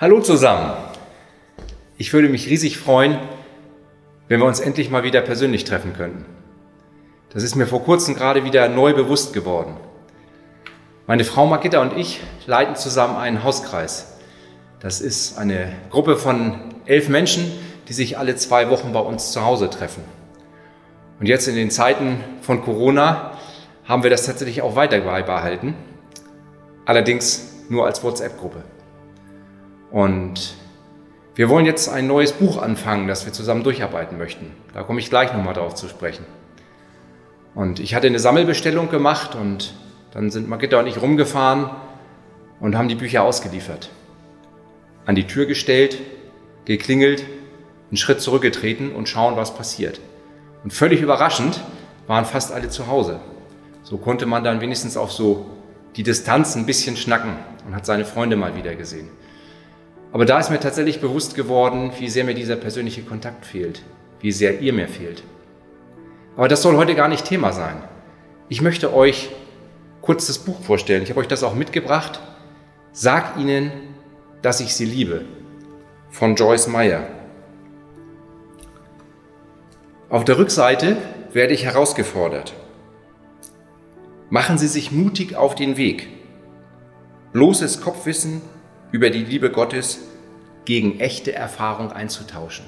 Hallo zusammen. Ich würde mich riesig freuen, wenn wir uns endlich mal wieder persönlich treffen könnten. Das ist mir vor kurzem gerade wieder neu bewusst geworden. Meine Frau Margitta und ich leiten zusammen einen Hauskreis. Das ist eine Gruppe von elf Menschen, die sich alle zwei Wochen bei uns zu Hause treffen. Und jetzt in den Zeiten von Corona haben wir das tatsächlich auch weiter beibehalten. Allerdings nur als WhatsApp-Gruppe. Und wir wollen jetzt ein neues Buch anfangen, das wir zusammen durcharbeiten möchten. Da komme ich gleich nochmal drauf zu sprechen. Und ich hatte eine Sammelbestellung gemacht und dann sind Margitta und ich rumgefahren und haben die Bücher ausgeliefert. An die Tür gestellt, geklingelt, einen Schritt zurückgetreten und schauen, was passiert. Und völlig überraschend waren fast alle zu Hause. So konnte man dann wenigstens auf so die Distanz ein bisschen schnacken und hat seine Freunde mal wieder gesehen. Aber da ist mir tatsächlich bewusst geworden, wie sehr mir dieser persönliche Kontakt fehlt, wie sehr ihr mir fehlt. Aber das soll heute gar nicht Thema sein. Ich möchte euch kurz das Buch vorstellen. Ich habe euch das auch mitgebracht. Sag ihnen, dass ich sie liebe von Joyce Meyer. Auf der Rückseite werde ich herausgefordert. Machen Sie sich mutig auf den Weg. Bloßes Kopfwissen über die Liebe Gottes gegen echte Erfahrung einzutauschen.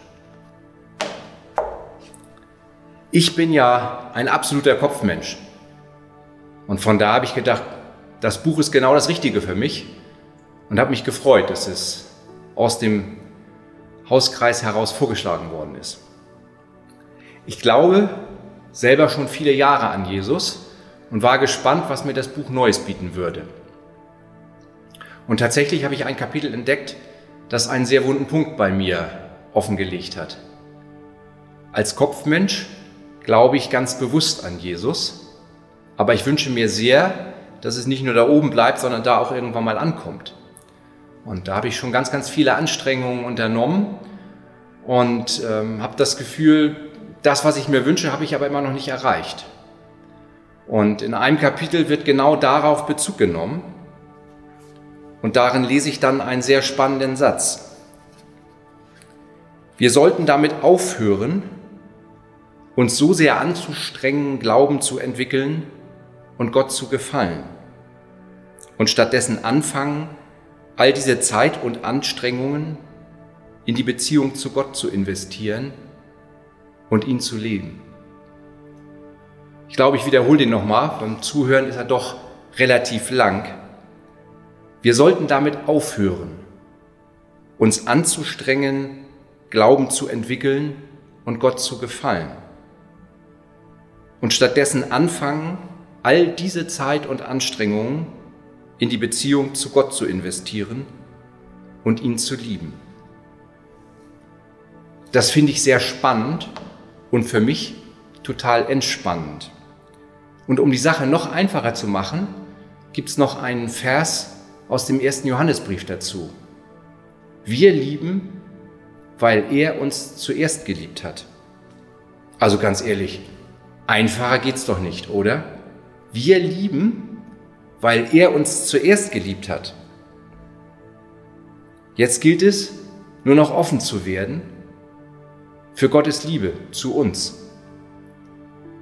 Ich bin ja ein absoluter Kopfmensch. Und von da habe ich gedacht, das Buch ist genau das Richtige für mich und habe mich gefreut, dass es aus dem Hauskreis heraus vorgeschlagen worden ist. Ich glaube selber schon viele Jahre an Jesus und war gespannt, was mir das Buch Neues bieten würde. Und tatsächlich habe ich ein Kapitel entdeckt, das einen sehr wunden Punkt bei mir offengelegt hat. Als Kopfmensch glaube ich ganz bewusst an Jesus, aber ich wünsche mir sehr, dass es nicht nur da oben bleibt, sondern da auch irgendwann mal ankommt. Und da habe ich schon ganz, ganz viele Anstrengungen unternommen und ähm, habe das Gefühl, das, was ich mir wünsche, habe ich aber immer noch nicht erreicht. Und in einem Kapitel wird genau darauf Bezug genommen. Und darin lese ich dann einen sehr spannenden Satz. Wir sollten damit aufhören, uns so sehr anzustrengen, Glauben zu entwickeln und Gott zu gefallen. Und stattdessen anfangen, all diese Zeit und Anstrengungen in die Beziehung zu Gott zu investieren und ihn zu leben. Ich glaube, ich wiederhole den nochmal. Beim Zuhören ist er doch relativ lang. Wir sollten damit aufhören, uns anzustrengen, Glauben zu entwickeln und Gott zu gefallen. Und stattdessen anfangen, all diese Zeit und Anstrengungen in die Beziehung zu Gott zu investieren und ihn zu lieben. Das finde ich sehr spannend und für mich total entspannend. Und um die Sache noch einfacher zu machen, gibt es noch einen Vers aus dem ersten Johannesbrief dazu. Wir lieben, weil er uns zuerst geliebt hat. Also ganz ehrlich, einfacher geht's doch nicht, oder? Wir lieben, weil er uns zuerst geliebt hat. Jetzt gilt es, nur noch offen zu werden für Gottes Liebe zu uns.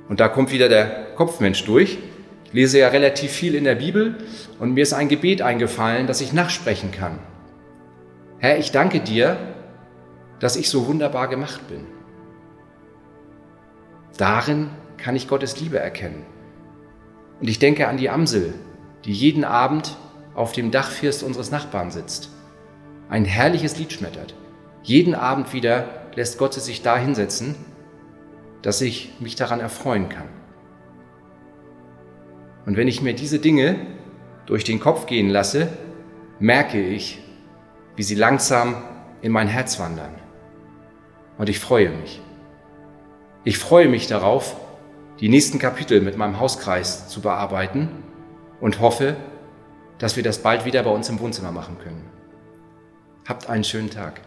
Und da kommt wieder der Kopfmensch durch. Ich lese ja relativ viel in der Bibel und mir ist ein Gebet eingefallen, das ich nachsprechen kann. Herr, ich danke dir, dass ich so wunderbar gemacht bin. Darin kann ich Gottes Liebe erkennen. Und ich denke an die Amsel, die jeden Abend auf dem Dachfirst unseres Nachbarn sitzt. Ein herrliches Lied schmettert. Jeden Abend wieder lässt Gott sie sich da hinsetzen, dass ich mich daran erfreuen kann. Und wenn ich mir diese Dinge durch den Kopf gehen lasse, merke ich, wie sie langsam in mein Herz wandern. Und ich freue mich. Ich freue mich darauf, die nächsten Kapitel mit meinem Hauskreis zu bearbeiten und hoffe, dass wir das bald wieder bei uns im Wohnzimmer machen können. Habt einen schönen Tag.